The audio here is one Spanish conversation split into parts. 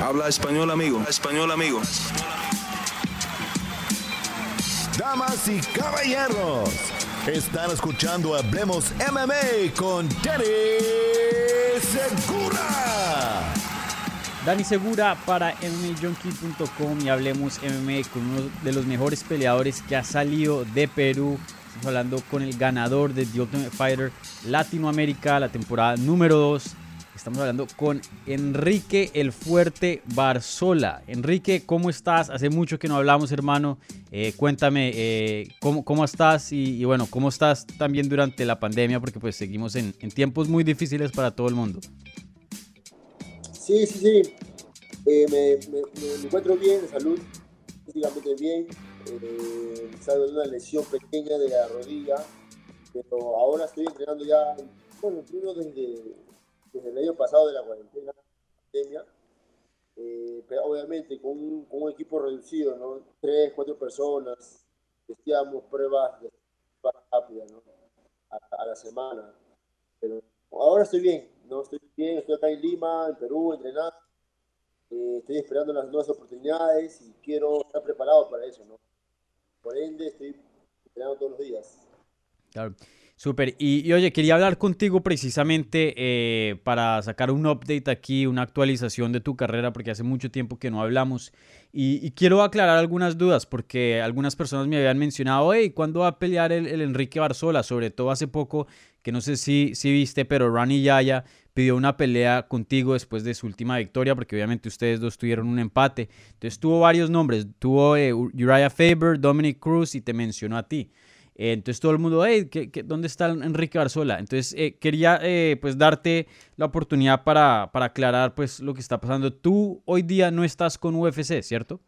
Habla español, amigo. Español, amigo. Damas y caballeros, están escuchando Hablemos MMA con Danny Segura. Dani Segura para MMAJunkie.com y hablemos MMA con uno de los mejores peleadores que ha salido de Perú. Estamos hablando con el ganador de The Ultimate Fighter Latinoamérica, la temporada número 2. Estamos hablando con Enrique el Fuerte Barzola. Enrique, ¿cómo estás? Hace mucho que no hablamos, hermano. Eh, cuéntame eh, ¿cómo, ¿cómo, estás y, bueno, cómo estás también durante la pandemia, porque pues seguimos en, tiempos muy difíciles para todo el mundo. Sí, sí, sí. Eh, me, encuentro bien de salud, físicamente bien. Salgo de una lesión pequeña de la rodilla, pero ahora estoy entrenando ya, bueno, primero desde, desde el año pasado de la cuarentena, pandemia, eh, pero obviamente con un, con un, equipo reducido, ¿no? Tres, cuatro personas, hacíamos pruebas de rápidas, ¿no? A, a, la semana. Pero ahora estoy bien, ¿no? Estoy bien, estoy acá en Lima, en Perú, entrenando. Eh, estoy esperando las nuevas oportunidades y quiero estar preparado para eso, ¿no? Por ende, estoy entrenando todos los días. Claro. Súper. Y, y, oye, quería hablar contigo precisamente eh, para sacar un update aquí, una actualización de tu carrera, porque hace mucho tiempo que no hablamos. Y, quiero aclarar algunas dudas, porque algunas personas me habían mencionado, hey, ¿cuándo va a pelear el, Enrique Barzola? Sobre todo hace poco, que no sé si, si viste, pero Rani Yaya pidió una pelea contigo después de su última victoria, porque obviamente ustedes dos tuvieron un empate. Entonces tuvo varios nombres, tuvo eh, Uriah Faber, Dominic Cruz y te mencionó a ti. Eh, entonces todo el mundo, hey, ¿qué, qué, dónde está Enrique Barzola? Entonces eh, quería eh, pues darte la oportunidad para, para aclarar pues lo que está pasando. Tú hoy día no estás con UFC, ¿cierto?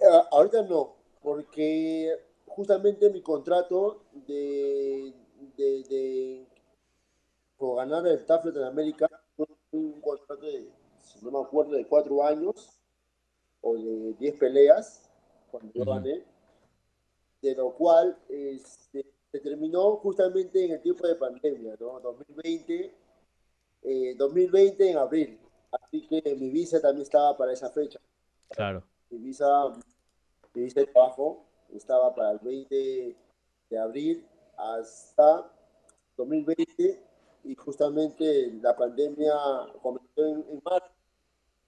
Uh, ahorita no, porque justamente mi contrato de, de, de por ganar el TAF Latinoamérica un contrato de, si no me acuerdo, de cuatro años o de diez peleas cuando yo uh -huh. gané de lo cual este, se terminó justamente en el tiempo de pandemia, ¿no? 2020, eh, 2020 en abril. Así que mi visa también estaba para esa fecha. Claro. Mi visa, mi visa de trabajo estaba para el 20 de abril hasta 2020 y justamente la pandemia comenzó en, en marzo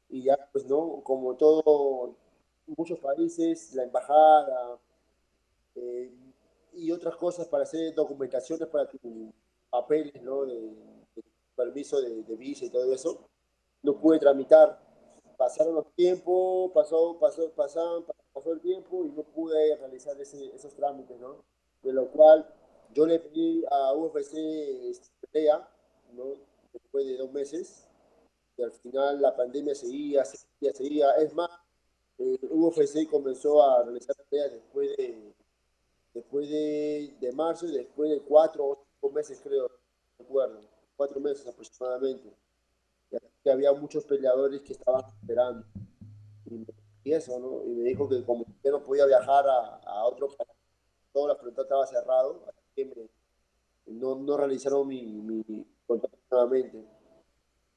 y ya pues no, como todo, muchos países, la embajada, eh, y otras cosas para hacer documentaciones para tus papeles, ¿no? De, de permiso de, de, visa y todo eso. No pude tramitar. Pasaron los tiempos, pasó, pasó, pasaron, pasó el tiempo y no pude realizar ese, esos trámites, ¿no? De lo cual yo le pedí a UFC pelea, ¿no? Después de dos meses, y al final la pandemia seguía, seguía, seguía. Es más, eh, UFC comenzó a realizar peleas después de después de, de, marzo y después de cuatro o cinco meses, creo, recuerdo, cuatro meses aproximadamente. Que había muchos peleadores que estaban esperando. Y, y, eso, ¿no? Y me dijo que como yo no podía viajar a, a otro país, toda la frontera estaba cerrado, así que me, no, no realizaron mi, mi contrato nuevamente.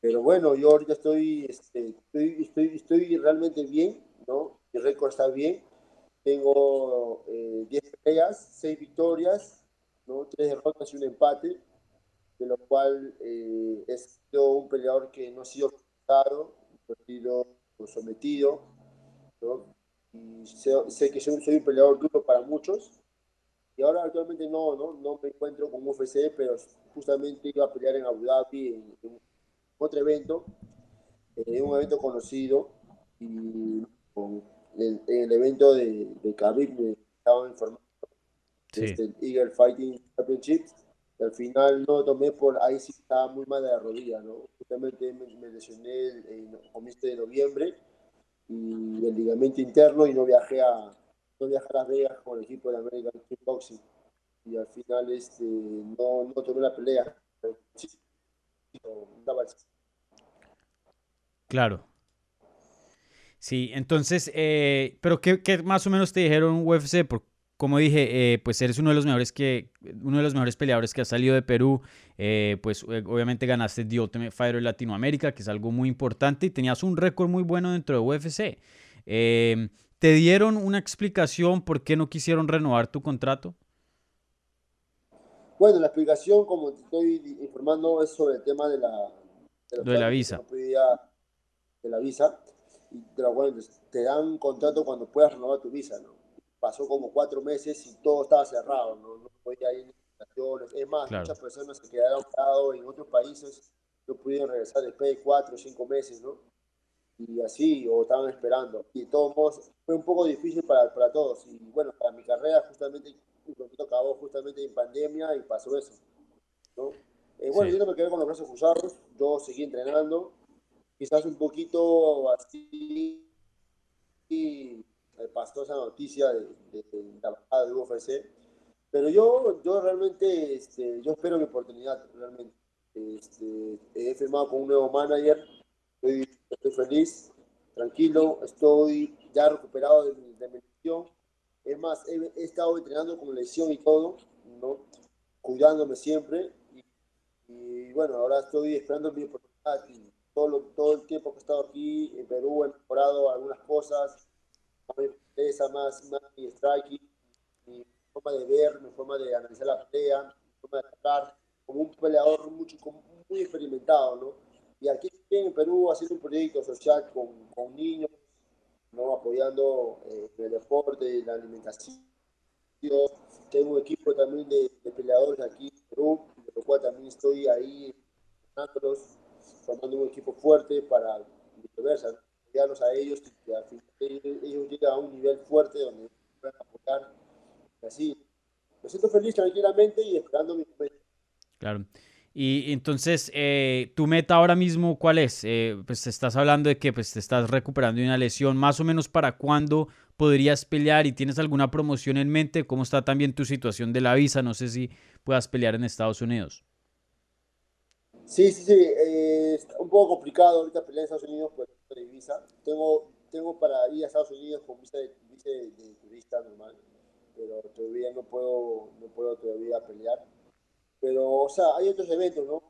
Pero bueno, yo ahorita estoy, este, estoy, estoy, estoy realmente bien, ¿no? Mi récord está bien tengo eh, 10 peleas, 6 victorias, ¿no? 3 derrotas y un empate, de lo cual eh, he sido un peleador que no ha sido forzado, no ha sido sometido, ¿no? y sé, sé, que soy, soy un peleador duro para muchos, y ahora actualmente no, no, no me encuentro con UFC, pero justamente iba a pelear en Abu Dhabi en, en otro evento, en un evento conocido, y con el, el evento de, de Khabib me estaban informando sí. este, el Eagle Fighting Championship y al final no tomé por ahí sí estaba muy mal de la rodilla no justamente me, me lesioné en comienzo de noviembre y el ligamento interno y no viajé a no viajé a Las Vegas con el equipo de American Kickboxing y al final este no, no tomé la pelea Claro, Sí, entonces, eh, pero qué, qué, más o menos te dijeron UFC? Por, como dije, eh, pues eres uno de los mejores que, uno de los mejores peleadores que ha salido de Perú. Eh, pues obviamente ganaste The Ultimate Fighter Latinoamérica, que es algo muy importante, y tenías un récord muy bueno dentro de UFC. ¿Te dieron una explicación por qué no quisieron renovar tu contrato? Bueno, la explicación, como te estoy informando, es sobre el tema de la, de, la visa. de la visa. Y te dan contrato cuando puedas renovar tu visa, ¿no? Pasó como cuatro meses y todo estaba cerrado, ¿no? No podía ir. Es más, muchas personas se quedaron en otros países, no pudieron regresar después de cuatro o cinco meses, ¿no? Y así, o estaban esperando. Y de todos modos, fue un poco difícil para, para todos. Y bueno, para mi carrera, justamente un poquito acabó justamente en pandemia y pasó eso. ¿no? Eh, bueno, yo no me quedé con los brazos cruzados, yo seguí entrenando, quizás un poquito así, y esa noticia de, bajada de UFC, pero yo, yo realmente, este, yo espero mi oportunidad, realmente. Este, he firmado con un nuevo manager, estoy, estoy feliz, tranquilo, estoy ya recuperado de de mi lesión es más, he, estado entrenando con lesión y todo, ¿no? cuidándome siempre. Y, bueno, ahora estoy esperando mi oportunidad. Y todo, todo el tiempo que he estado aquí en Perú he mejorado algunas cosas. Mi empresa más, más mi striking, mi forma de ver, mi forma de analizar la pelea, mi forma de atacar, como un peleador mucho, muy experimentado, ¿no? Y aquí en Perú haciendo un proyecto social con, con niños, ¿no? apoyando eh, el deporte, la alimentación. Tengo un equipo también de, peleadores aquí en Perú, de lo cual también estoy ahí formando un equipo fuerte para viceversa, apoyarlos a ellos que al final ellos lleguen a un nivel fuerte donde puedan apoyar. Así, me siento feliz tranquilamente y esperando mi momento. Claro. Y entonces, eh, ¿tu meta ahora mismo cuál es? Eh, pues estás hablando de que pues, te estás recuperando de una lesión. ¿Más o menos para cuándo podrías pelear? ¿Y tienes alguna promoción en mente? ¿Cómo está también tu situación de la visa? No sé si puedas pelear en Estados Unidos. Sí, sí, sí. Eh, un poco complicado ahorita pelear en Estados Unidos por de visa. Tengo, tengo para ir a Estados Unidos con visa de, de turista normal, pero todavía no puedo, no puedo todavía pelear pero, o sea, hay otros eventos, ¿no?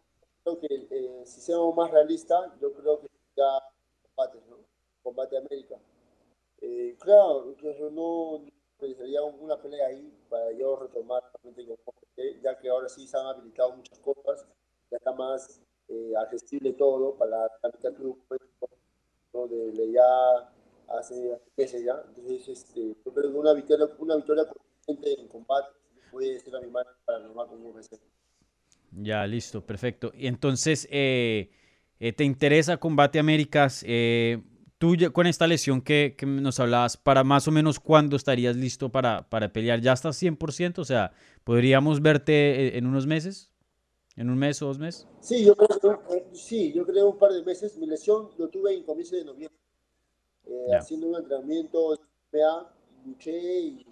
Creo que eh, si seamos más realistas, yo creo que ya combates, ¿no? Combate América. Eh, claro, yo no sería una pelea ahí para yo retomar ya que ahora sí se han habilitado muchas cosas, está más eh, todo para la mitad club, ¿no? de, ya hace meses ya. Entonces, este, yo que una victoria, una victoria en combate puede ser a mi mano para normal con un ya, listo, perfecto. Y entonces, eh, eh, ¿te interesa Combate Américas? Eh, tú con esta lesión que, nos hablabas, ¿para más o menos cuándo estarías listo para, para pelear? ¿Ya estás 100%? O sea, ¿podríamos verte en unos meses? ¿En un mes o dos meses? Sí, yo creo, sí, yo creo un par de meses. Mi lesión lo tuve en comienzo de noviembre. haciendo un entrenamiento, luché y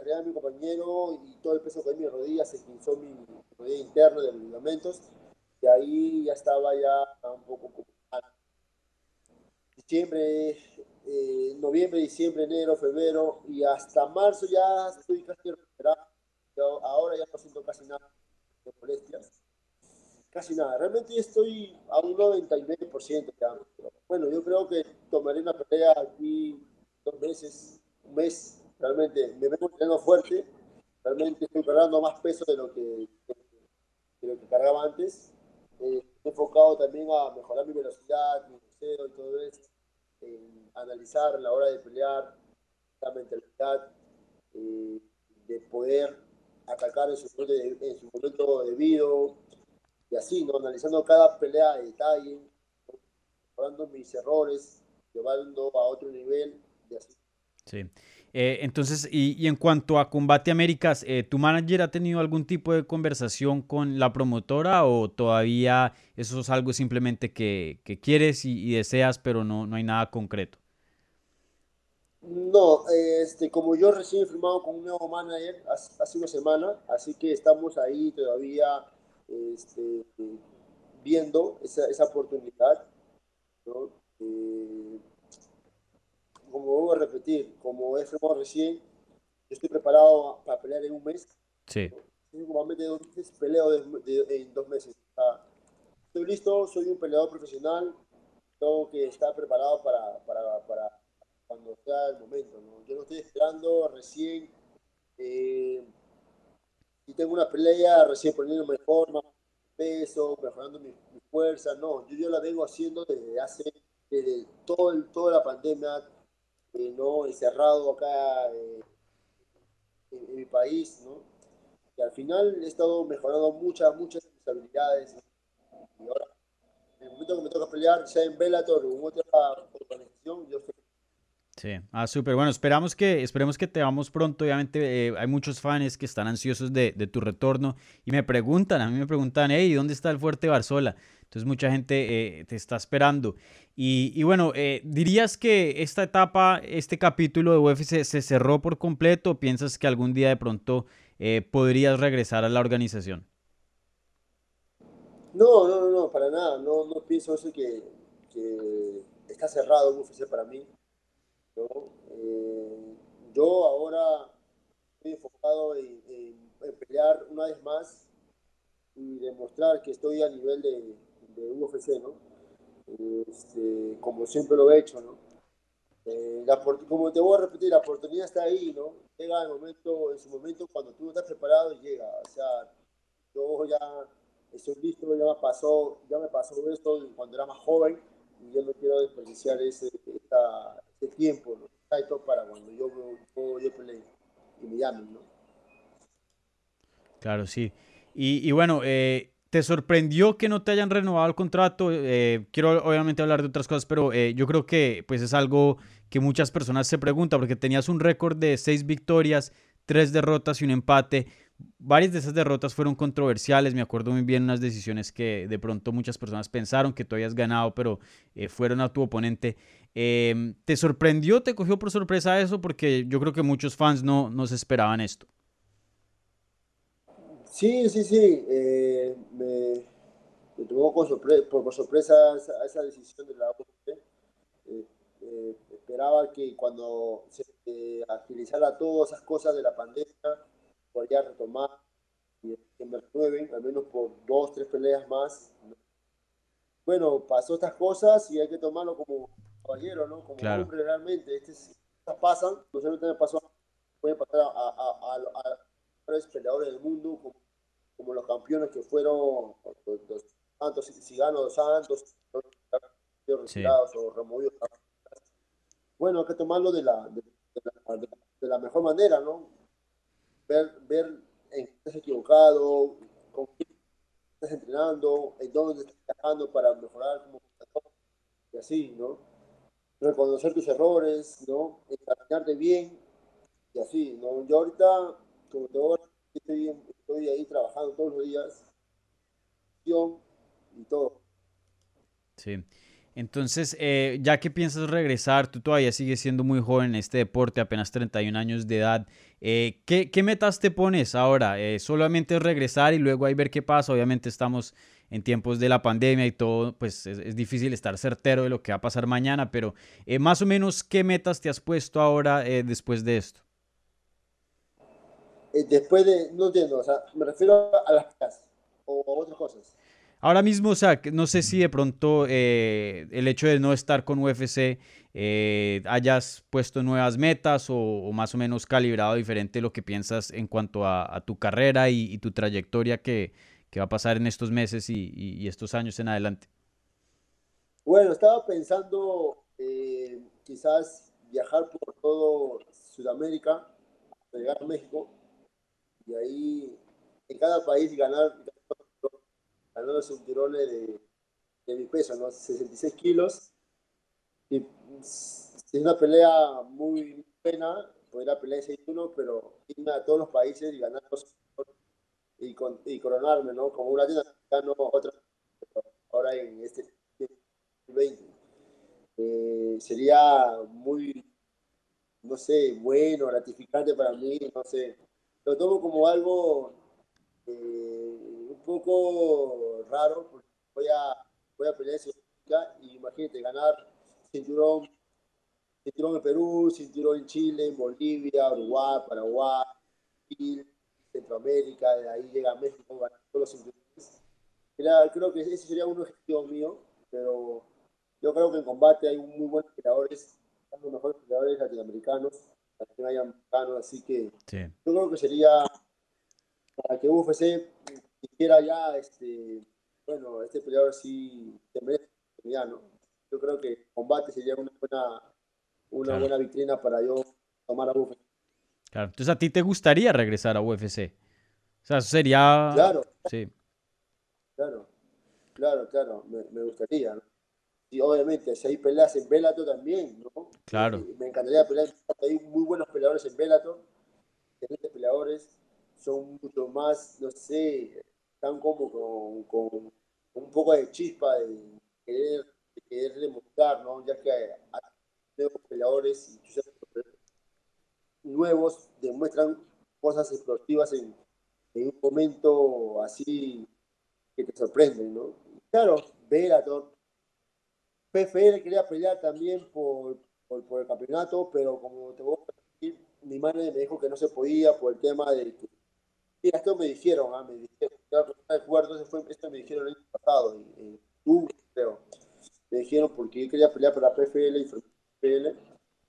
de a mi compañero y todo el peso que en mi rodilla se pinzó mi rodilla interna de los ligamentos y ahí ya estaba ya un poco diciembre, eh, noviembre, diciembre, enero, febrero y hasta marzo ya estoy casi recuperado. ahora ya no siento casi nada de molestias. Casi nada. Realmente estoy a un 99% ya. Bueno, yo creo que tomaré una pelea aquí dos meses, un mes realmente me vengo entrenando fuerte, realmente estoy cargando más peso de lo que, de lo que cargaba antes. Eh, enfocado también a mejorar mi velocidad, mi deseo y todo eso, en analizar la hora de pelear, la mentalidad, eh, de poder atacar en su, en su momento debido, y así, ¿no? analizando cada pelea de detalle, mejorando mis errores, llevando a otro nivel y así. Sí. Eh, entonces, y, en cuanto a Combate Américas, eh, ¿tu manager ha tenido algún tipo de conversación con la promotora o todavía eso es algo simplemente que, quieres y, deseas, pero no, no hay nada concreto? No, este, como yo recién he firmado con un nuevo manager hace, una semana, así que estamos ahí todavía este, viendo esa, esa oportunidad. ¿no? Eh, como vuelvo a repetir, como he firmado recién, estoy preparado para pelear en un mes. Sí. Normalmente dos meses, peleo de- de- en dos meses. Estoy listo, soy un peleador profesional, tengo que estar preparado para, para, para cuando sea el momento. ¿no? Yo no estoy esperando recién, eh, si tengo una pelea, recién poniéndome en forma, peso, mejorando mi, mi fuerza. No, yo, yo la vengo haciendo desde hace, desde todo el, toda la pandemia, eh, ¿no? encerrado acá eh, en, en mi país, ¿no? Y al final he estado mejorando muchas, muchas habilidades. Y ahora, en el momento que me toca pelear, sea en Bellator o en otra organización, yo estoy Sí, ah, súper. Bueno, esperamos que, esperemos que te veamos pronto. Obviamente eh, hay muchos fans que están ansiosos de, tu retorno y me preguntan, a mí me preguntan, hey, ¿dónde está el Fuerte Barzola? Entonces mucha gente eh, te está esperando. Y, bueno, eh, ¿dirías que esta etapa, este capítulo de UFC se cerró por completo o piensas que algún día de pronto podrías regresar a la organización? No, no, no, para nada. No, no pienso eso que, que está cerrado UFC para mí. ¿No? Eh, yo ahora estoy enfocado en, en- en pelear una vez más y demostrar que estoy a nivel de, de UFC, ¿no? Este, como siempre lo he hecho, ¿no? Eh, la como te voy a repetir, la oportunidad está ahí, ¿no? Llega el momento, en su momento, cuando tú estás preparado, llega. O sea, yo ya estoy listo, ya me pasó, ya me pasó esto cuando era más joven y yo no quiero desperdiciar ese, esta- ese tiempo, ¿no? Exacto, para cuando yo, yo, yo y me llamen, ¿no? Claro, sí. Y, bueno, eh, ¿te sorprendió que no te hayan renovado el contrato? Eh, quiero obviamente hablar de otras cosas, pero eh, yo creo que pues es algo que muchas personas se preguntan, porque tenías un récord de seis victorias, tres derrotas y un empate. Varias de esas derrotas fueron controversiales, me acuerdo muy bien unas decisiones que de pronto muchas personas pensaron que tú habías ganado, pero fueron a tu oponente. Em, ¿te sorprendió, te cogió por sorpresa eso? Porque yo creo que muchos fans no, no se esperaban esto. Sí, sí, sí. eh, me, me tomó con sorpre- por, por sorpresa esa, esa decisión de la UFC. Eh, eh, esperaba que cuando se eh, agilizara todas esas cosas de la pandemia, podría retomar y que me renueven, al menos por dos, tres peleas más. Bueno, pasó estas cosas y hay que tomarlo como caballero, ¿no? Como Claro. hombre realmente. Este, es- estas pasan, no sé, no pasó, puede pasar a, a, a, a- los mejores peleadores del mundo, como, como los campeones que fueron los, los Santos, Cigano Santos, los retirados o removidos. Bueno, hay que tomarlo de la, de, de la, de- la mejor manera, ¿no? Ver, ver en qué estás equivocado, con quién estás entrenando, en dónde estás trabajando para mejorar como y así, ¿no? Reconocer tus errores, ¿no? Encaminarte bien y así, ¿no? Yo ahorita, como te digo, estoy, estoy ahí trabajando todos los días, y todo. Sí. Entonces, eh, ya que piensas regresar, tú todavía sigues siendo muy joven en este deporte, apenas 31 años de edad. Eh, ¿qué, qué metas te pones ahora? Eh, ¿Solamente regresar y luego ahí ver qué pasa? Obviamente estamos en tiempos de la pandemia y todo, pues es, es difícil estar certero de lo que va a pasar mañana, pero eh, más o menos, ¿qué metas te has puesto ahora eh, después de esto? Eh, después de, no entiendo, o sea, me refiero a las casas o a otras cosas. Ahora mismo, o sea, no sé si de pronto eh, el hecho de no estar con UFC eh, hayas puesto nuevas metas o, o más o menos calibrado diferente lo que piensas en cuanto a, a tu carrera y, y tu trayectoria que, que, va a pasar en estos meses y, estos años en adelante. Bueno, estaba pensando eh, quizás viajar por todo Sudamérica, llegar a México y ahí en cada país ganar ganando los cinturones de, mi peso, ¿no? 66 kilos. Y es una pelea muy buena, podría pelear 6-1, pero irme a todos los países y ganar los y, con, y coronarme, ¿no? Como un latinoamericano, otra, ahora en este 2020. Eh, sería muy, no sé, bueno, gratificante para mí, no sé. Lo tomo como algo eh, un poco raro, porque voy a, voy a pelear y imagínate, ganar cinturón cinturón en Perú, cinturón en Chile, en Bolivia, Uruguay, Paraguay, Centroamérica, de ahí llega a México, todos los cinturones. creo que ese sería un objetivo mío, pero yo creo que en combate hay muy buenos peleadores, los mejores peleadores latinoamericanos, latinoamericanos, así que yo creo que sería para que UFC quisiera ya, este, bueno, este peleador sí se merece ¿no? Yo creo que combate sería una buena, una buena vitrina para yo tomar a UFC. Claro, entonces a ti te gustaría regresar a UFC. O sea, eso sería... Claro. Sí. Claro, claro, claro, me, me gustaría, ¿no? Y obviamente, si hay peleas en Bellator también, ¿no? Claro. me encantaría pelear, hay muy buenos peleadores en Bellator, excelentes peleadores, son mucho más, no sé, están como con, con un poco de chispa de querer, de querer demostrar, ¿no? Ya que hay, nuevos peleadores y nuevos demuestran cosas explosivas en, en, un momento así que te sorprenden, ¿no? Claro, Bellator, PFL quería pelear también por, por, por, el campeonato, pero como te voy a decir, mi madre me dijo que no se podía por el tema de que Mira, esto me dijeron, ah, me dijeron, esto, fue, esto me dijeron el año pasado, en octubre, creo. Me dijeron porque yo quería pelear para PFL y PFL,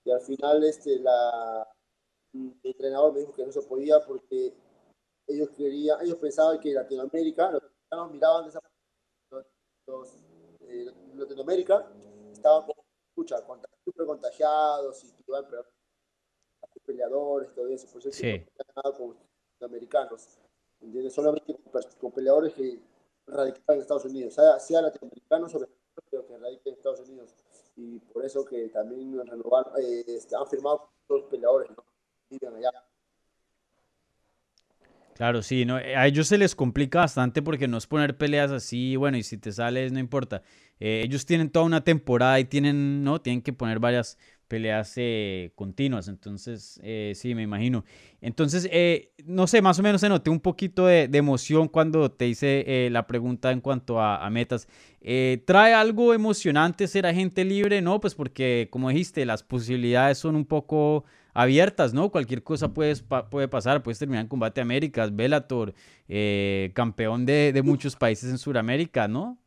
y al final este, la, el entrenador me dijo que no se podía porque ellos querían, ellos pensaban que Latinoamérica, los mexicanos miraban de esa los, los eh, Latinoamérica estaban escucha, súper contagiados y que iban peleadores, todo eso, por eso sí. no americanos, solamente con, peleadores que radican en Estados Unidos, sea, sea latinoamericanos o pero que radican en Estados Unidos. Y por eso que también renovar, eh, este, han firmado los peleadores, ¿no? Claro, sí, no, a ellos se les complica bastante porque no es poner peleas así, bueno, y si te sales no importa. Eh, ellos tienen toda una temporada y tienen, ¿no? Tienen que poner varias peleas eh, continuas, entonces eh, sí, me imagino. Entonces, eh, no sé, más o menos se noté un poquito de, emoción cuando te hice la pregunta en cuanto a, metas. ¿Trae algo emocionante ser agente libre? No, pues porque, como dijiste, las posibilidades son un poco abiertas, ¿no? Cualquier cosa puede, puede pasar, puedes terminar en Combate Américas, Bellator, campeón de, de muchos países en Sudamérica, ¿no?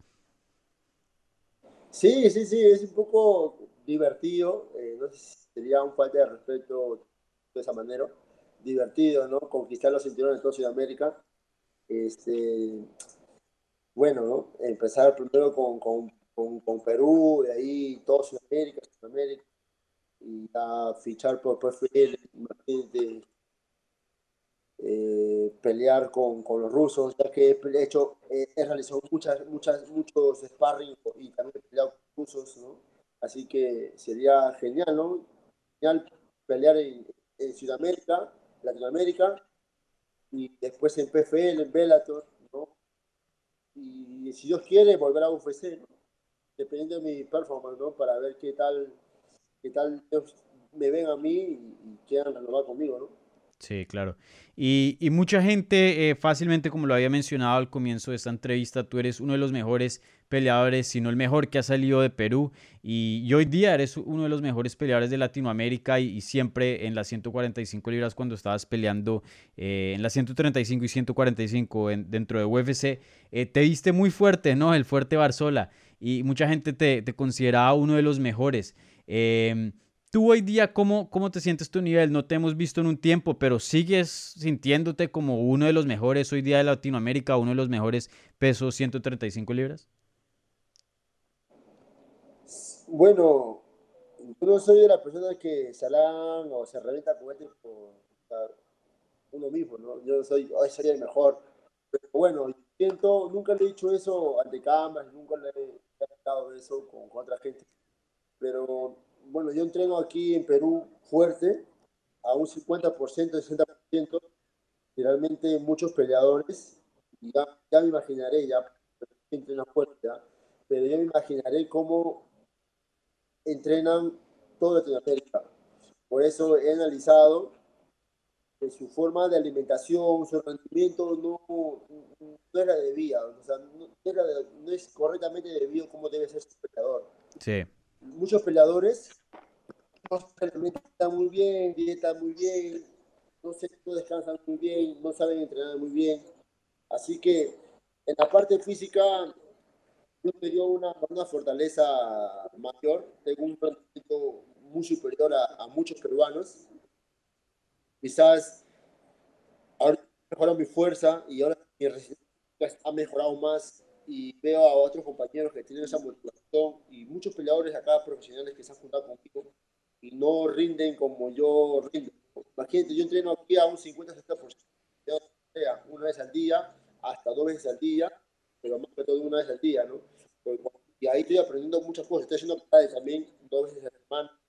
Sí, sí, sí, es un poco divertido, eh, no sé si sería un falta de respeto de esa manera, divertido, ¿no? Conquistar los cinturones de toda Sudamérica. Este, bueno, ¿no? Empezar primero con, con, con, Perú, de ahí todo Sudamérica, Sudamérica, y a fichar por PFL, imagínate, eh, pelear con, con, los rusos, ya que he hecho, he, realizado muchas, muchas, muchos sparring y también he peleado con rusos, ¿no? Así que sería genial, ¿no? Pelear en, Sudamérica, Latinoamérica, y después en PFL, en Bellator, ¿no? Y si Dios quiere, volver a UFC, ¿no? Dependiendo de mi performance, ¿no? Para ver qué tal, qué tal me ven a mí y, y quieran renovar conmigo, ¿no? Sí, claro. Y, mucha gente, eh, fácilmente, como lo había mencionado al comienzo de esta entrevista, tú eres uno de los mejores peleadores, si no el mejor que ha salido de Perú. Y, hoy día eres uno de los mejores peleadores de Latinoamérica y, siempre en las 145 libras cuando estabas peleando eh, en las 135 y 145 dentro de UFC, eh, te viste muy fuerte, ¿no? El fuerte Barzola. Y mucha gente te, te consideraba uno de los mejores. Eh, Tú hoy día, ¿cómo, ¿cómo te sientes tu nivel? No te hemos visto en un tiempo, pero sigues sintiéndote como uno de los mejores hoy día de Latinoamérica, uno de los mejores pesos 135 libras. Bueno, yo no soy de la persona que se alan o se revienta este por uno mismo, ¿no? Yo soy, hoy sería el mejor. Pero bueno, siento, nunca le he dicho eso ante cámaras, nunca le he hablado eso con, con otra gente. Pero bueno, yo entreno aquí en Perú fuerte, a un 50%, 60%, realmente muchos peleadores, ya, ya me imaginaré, ya entreno fuerte, pero ya me imaginaré cómo entrenan toda Latinoamérica. Por eso he analizado que su forma de alimentación, su rendimiento no, no era debido, o sea, no, era no es correctamente debido como debe ser su peleador. Sí muchos peleadores no se alimentan muy bien, dieta muy bien, no, se, no descansan muy bien, no saben entrenar muy bien. Así que en la parte física me dio una, una fortaleza mayor, tengo un rendimiento muy superior a, a muchos peruanos. Quizás ahora mejorado mi fuerza y ahora mi resistencia ha mejorado más y veo a otros compañeros que tienen esa motivación y muchos peleadores acá profesionales que se han juntado conmigo y no rinden como yo rindo. Imagínate, yo entreno aquí a un 50-60%, una vez al día, hasta dos veces al día, pero más que todo una vez al día, ¿no? Y ahí estoy aprendiendo muchas cosas, estoy haciendo también dos veces a la semana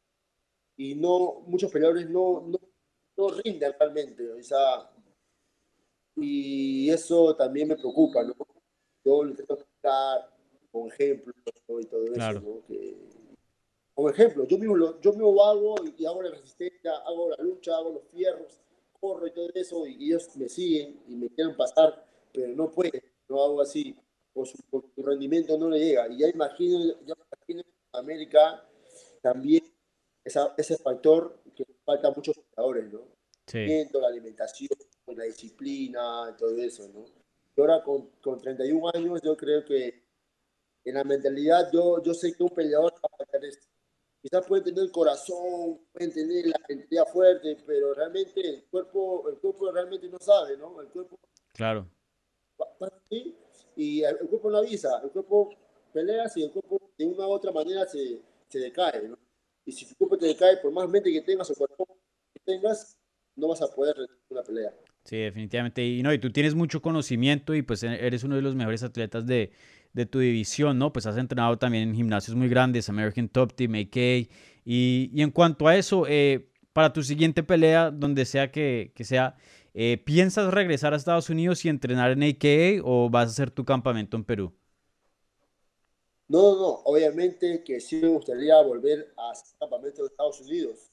y no, muchos peleadores no, no, no rinden realmente, o sea, y eso también me preocupa, ¿no? Yo lo intento explicar con ejemplos y todo eso, ¿no? Que, como ejemplo, yo mismo, lo, yo mismo hago y hago la resistencia, hago la lucha, hago los fierros, corro y todo eso, y ellos me siguen y me quieren pasar, pero no pueden, no hago así, por su, su, rendimiento no le llega. Y ya imagino, ya imagino en América también esa, ese factor que falta a muchos jugadores, ¿no? Sí. La alimentación, la disciplina, todo eso, ¿no? Y ahora con, con 31 años yo creo que en la mentalidad yo, yo sé que un peleador va a faltar esto quizás pueden tener el corazón, pueden tener la mentalidad fuerte, pero realmente el cuerpo, el cuerpo realmente no sabe, ¿no? El cuerpo. Claro. Y el, cuerpo no avisa, el cuerpo pelea y el cuerpo de una u otra manera se, se decae, ¿no? Y si tu cuerpo te decae, por más mente que tengas o cuerpo que tengas, no vas a poder una pelea. Sí, definitivamente. Y no, y tú tienes mucho conocimiento y pues eres uno de los mejores atletas de, de tu división, ¿no? Pues has entrenado también en gimnasios muy grandes, American Top Team, AK. Y, y en cuanto a eso, eh, para tu siguiente pelea, donde sea que, que sea, eh, ¿piensas regresar a Estados Unidos y entrenar en AKA o vas a hacer tu campamento en Perú? No, no, no. Obviamente que sí me gustaría volver a hacer campamento de Estados Unidos,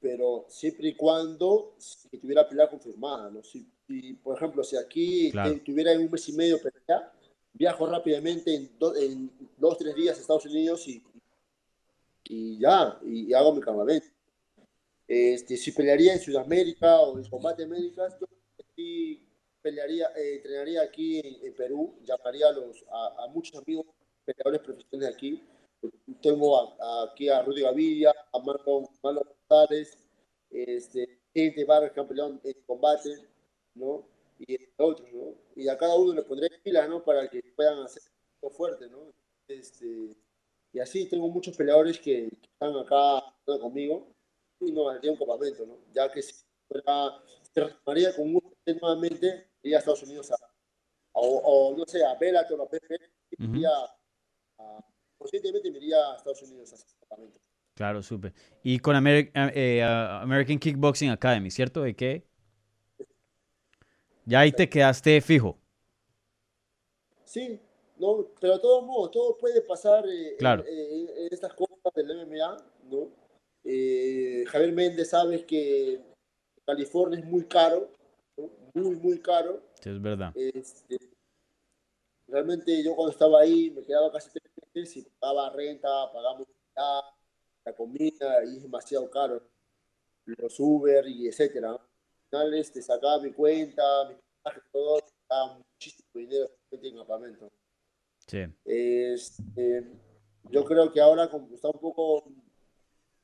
pero siempre y cuando si tuviera pelea confirmada, ¿no? Si, si por ejemplo, si aquí claro. tuviera un mes y medio pelea, viajo rápidamente en, do, en dos, tres días a Estados Unidos y, y ya, y, y, hago mi campamento. Este, si pelearía en Sudamérica o en Combate Américas, yo sí pelearía, eh, entrenaría aquí en, en, Perú, llamaría a, los, a, a, muchos amigos peleadores profesionales aquí. Tengo a, aquí a Rudy Gaviria, a Marlon, Marlon González, este, gente han peleado en combate, ¿no? y otros, ¿no? Y a cada uno le pondré pila, ¿no? Para que puedan hacer algo fuerte, ¿no? Este, y así tengo muchos peleadores que, que están acá conmigo no haría un campamento, ¿no? Ya que si fuera, se retomaría con un nuevamente, iría a Estados Unidos a, o, o, no sé, a Bellator o a PP, uh -huh. iría a, conscientemente me iría a Estados Unidos a hacer campamento. Claro, súper. Y con Ameri eh, uh, American Kickboxing Academy, ¿cierto? ¿De qué? Ya ahí te quedaste fijo. Sí, no, pero de todos modos, todo puede pasar eh, claro. en, en, estas cosas del MMA, ¿no? Eh, Javier Méndez sabe que California es muy caro, ¿no? muy, muy caro. Sí, es verdad. Este, realmente yo cuando estaba ahí me quedaba casi tres meses y pagaba renta, pagamos la comida y es demasiado caro. Los Uber y etcétera. ¿no? te sacaba mi cuenta, mi pasaje, todo, sacaba muchísimo dinero en campamento. Sí. Este, yo creo que ahora, como está un poco,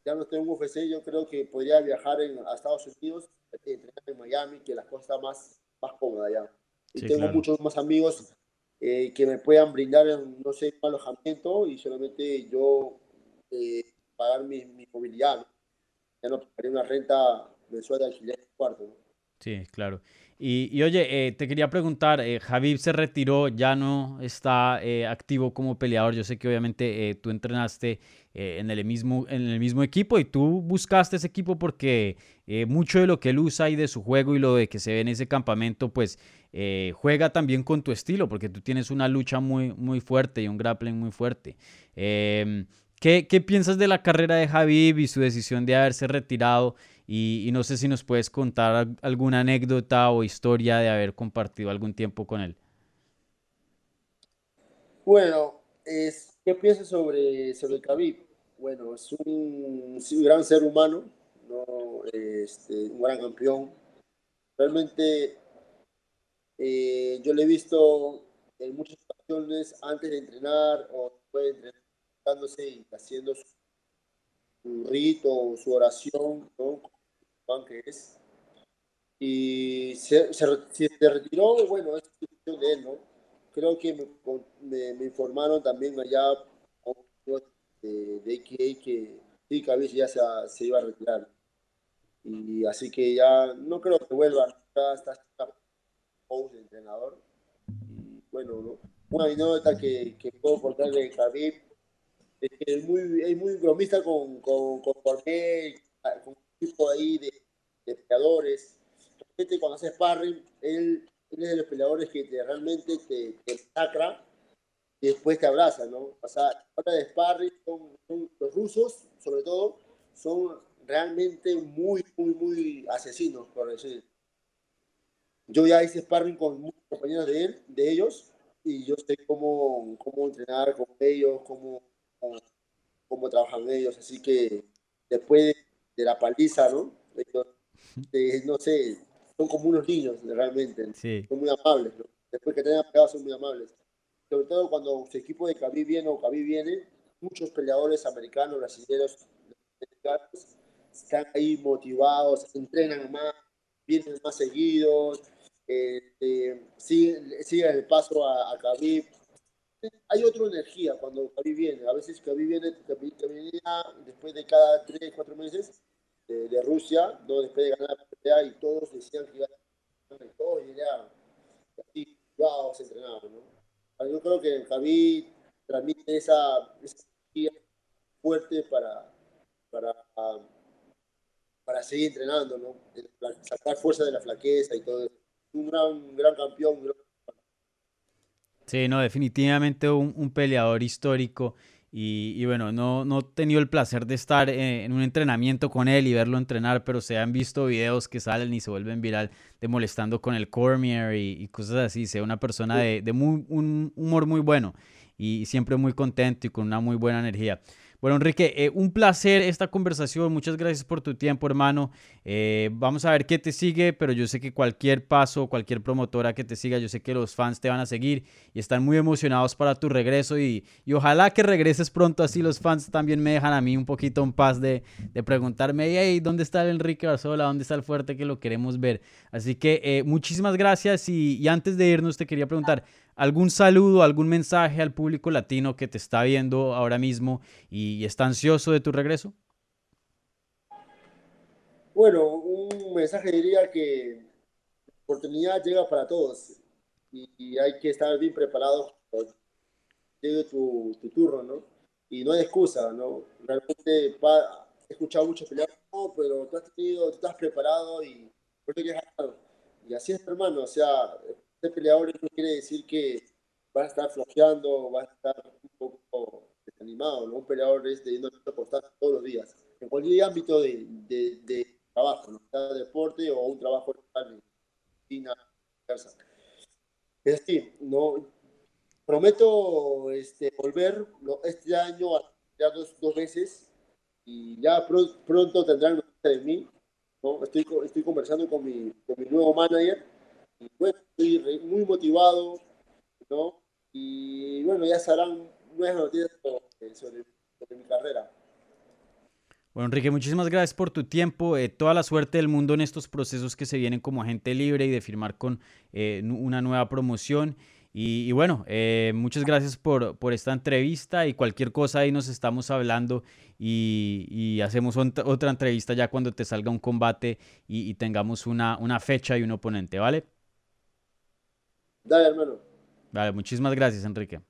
ya no estoy en UFC, yo creo que podría viajar en, a Estados Unidos, entrenar en Miami, que la cosa está más, más cómoda allá. Y sí, tengo claro. muchos más amigos eh, que me puedan brindar, no sé, un alojamiento y solamente yo eh, pagar mi, mi movilidad. ¿no? Ya no pagaría una renta mensual de alquiler de cuarto. ¿no? Sí, claro. Y, y oye, eh, te quería preguntar, eh, se retiró, ya no está eh, activo como peleador. Yo sé que obviamente eh, tú entrenaste en, el mismo, en el mismo equipo y tú buscaste ese equipo porque mucho de lo que él usa y de su juego y lo de que se ve en ese campamento, pues juega también con tu estilo, porque tú tienes una lucha muy, muy fuerte y un grappling muy fuerte. ¿Qué, ¿Qué piensas de la carrera de Javib y su decisión de haberse retirado? Y, no sé si nos puedes contar alguna anécdota o historia de haber compartido algún tiempo con él. Bueno, ¿qué piensas sobre, sobre bueno, es un, gran ser humano, ¿no? este, un gran campeón. Realmente eh, yo le he visto en muchas ocasiones antes de entrenar o después de entrenar, y haciendo su, su rito, su oración, ¿no? que es. Y se, se, se retiró, bueno, es de él, ¿no? Creo que me, me, me informaron también allá de, de que sí, Cabez ya se, se, iba a retirar. Y así que ya no creo que vuelva hasta de entrenador. Bueno, ¿no? una anécdota que, que puedo contarle de Khabib es que es muy, es muy bromista con, con, con Jorge, con un tipo ahí de, de peleadores. Realmente cuando hace sparring, él, él, es de los peleadores que te, realmente te, te sacra y después te abraza, ¿no? O sea, ahora de sparring, son, son, los rusos, sobre todo, son realmente muy, muy, muy asesinos, por decir. Yo ya hice sparring con muchos compañeros de, él, de ellos y yo sé cómo, cómo entrenar con ellos, cómo, cómo, trabajan ellos. Así que después de, de la paliza, ¿no? Ellos, eh, no sé, son como unos niños realmente. Sí. Son muy amables. ¿no? Después que tengan pegado son muy amables sobre todo cuando su equipo de Khabib viene o Khabib viene, muchos peleadores americanos, brasileños, están ahí motivados, entrenan más, vienen más seguidos, eh, siguen, siguen, el paso a, a Khabib. Hay otra energía cuando Khabib viene. A veces Khabib viene, después de cada 3, 4 meses de, Rusia, ¿no? después de ganar la pelea, y todos decían que iban a todos llegaban. Así, wow, se ¿no? Yo creo que Javi transmite esa, energía fuerte para, para, para seguir entrenando, ¿no? sacar fuerza de la flaqueza y todo eso. Un gran, gran campeón. Sí, no, definitivamente un, un peleador histórico. Y, y, bueno, no, no he tenido el placer de estar eh, en un entrenamiento con él y verlo entrenar, pero se han visto videos que salen y se vuelven viral de molestando con el Cormier y, y cosas así. Sea una persona de, de muy, un humor muy bueno y siempre muy contento y con una muy buena energía. Bueno, Enrique, eh, un placer esta conversación. Muchas gracias por tu tiempo, hermano. Eh, vamos a ver qué te sigue, pero yo sé que cualquier paso, cualquier promotora que te siga, yo sé que los fans te van a seguir y están muy emocionados para tu regreso y, y ojalá que regreses pronto, así los fans también me dejan a mí un poquito en paz de, de preguntarme, hey, ¿dónde está el Enrique Barzola? ¿Dónde está el fuerte que lo queremos ver? Así que eh, muchísimas gracias y, y antes de irnos te quería preguntar, algún saludo, algún mensaje al público latino que te está viendo ahora mismo y está ansioso de tu regreso? Bueno, un mensaje diría que la oportunidad llega para todos y, hay que estar bien preparados cuando llegue tu, tu, turno, ¿no? Y no hay excusa, ¿no? Realmente pa, he escuchado muchos pelear, no, pero tú has tenido, tú estás preparado y por eso Y así es, hermano, o sea, ser peleador no quiere decir que va a estar flojeando, va a estar un poco desanimado, ¿no? Un peleador es de una constante todos los días, en cualquier ámbito de, de, de trabajo, ¿no? sea deporte o un trabajo en China, es así, no prometo este, volver este año ya dos, dos veces y ya pronto, tendrán noticia de mí. ¿no? Estoy, estoy conversando con mi, con mi nuevo manager bueno, estoy muy motivado, ¿no? Y bueno, ya serán nuevas noticias sobre, sobre, sobre mi carrera. Bueno, Enrique, muchísimas gracias por tu tiempo. Eh, toda la suerte del mundo en estos procesos que se vienen como agente libre y de firmar con eh, una nueva promoción. Y, y bueno, eh, muchas gracias por, por, esta entrevista y cualquier cosa ahí nos estamos hablando y, y hacemos otra entrevista ya cuando te salga un combate y, y tengamos una, una fecha y un oponente, ¿vale? Dale, hermano. Vale, muchísimas gracias, Enrique.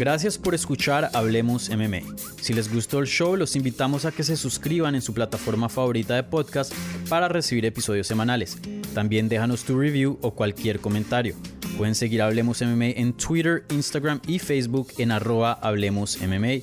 Gracias por escuchar Hablemos MMA. Si les gustó el show, los invitamos a que se suscriban en su plataforma favorita de podcast para recibir episodios semanales. También déjanos tu review o cualquier comentario. Pueden seguir Hablemos MMA en Twitter, Instagram y Facebook en arroba Hablemos MMA.